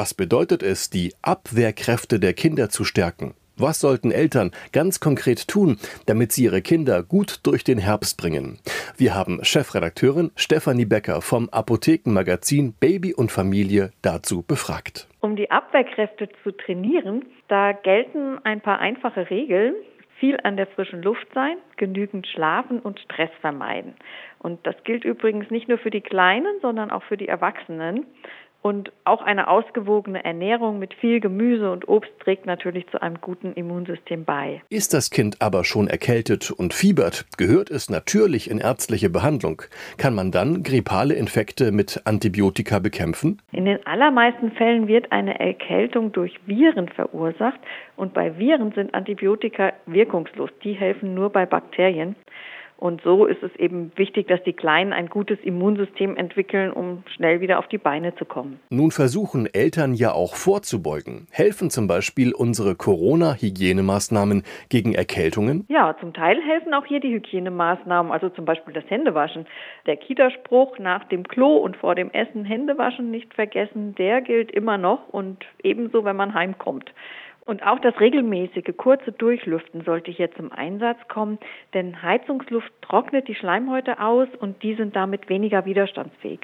Was bedeutet es, die Abwehrkräfte der Kinder zu stärken? Was sollten Eltern ganz konkret tun, damit sie ihre Kinder gut durch den Herbst bringen? Wir haben Chefredakteurin Stefanie Becker vom Apothekenmagazin Baby und Familie dazu befragt. Um die Abwehrkräfte zu trainieren, da gelten ein paar einfache Regeln. Viel an der frischen Luft sein, genügend schlafen und Stress vermeiden. Und das gilt übrigens nicht nur für die Kleinen, sondern auch für die Erwachsenen. Und auch eine ausgewogene Ernährung mit viel Gemüse und Obst trägt natürlich zu einem guten Immunsystem bei. Ist das Kind aber schon erkältet und fiebert, gehört es natürlich in ärztliche Behandlung. Kann man dann grippale Infekte mit Antibiotika bekämpfen? In den allermeisten Fällen wird eine Erkältung durch Viren verursacht und bei Viren sind Antibiotika wirkungslos. Die helfen nur bei Bakterien. Und so ist es eben wichtig, dass die Kleinen ein gutes Immunsystem entwickeln, um schnell wieder auf die Beine zu kommen. Nun versuchen Eltern ja auch vorzubeugen. Helfen zum Beispiel unsere Corona-Hygienemaßnahmen gegen Erkältungen? Ja, zum Teil helfen auch hier die Hygienemaßnahmen, also zum Beispiel das Händewaschen. Der Kitaspruch nach dem Klo und vor dem Essen Händewaschen nicht vergessen, der gilt immer noch und ebenso, wenn man heimkommt. Und auch das regelmäßige kurze Durchlüften sollte hier zum Einsatz kommen, denn Heizungsluft trocknet die Schleimhäute aus und die sind damit weniger widerstandsfähig.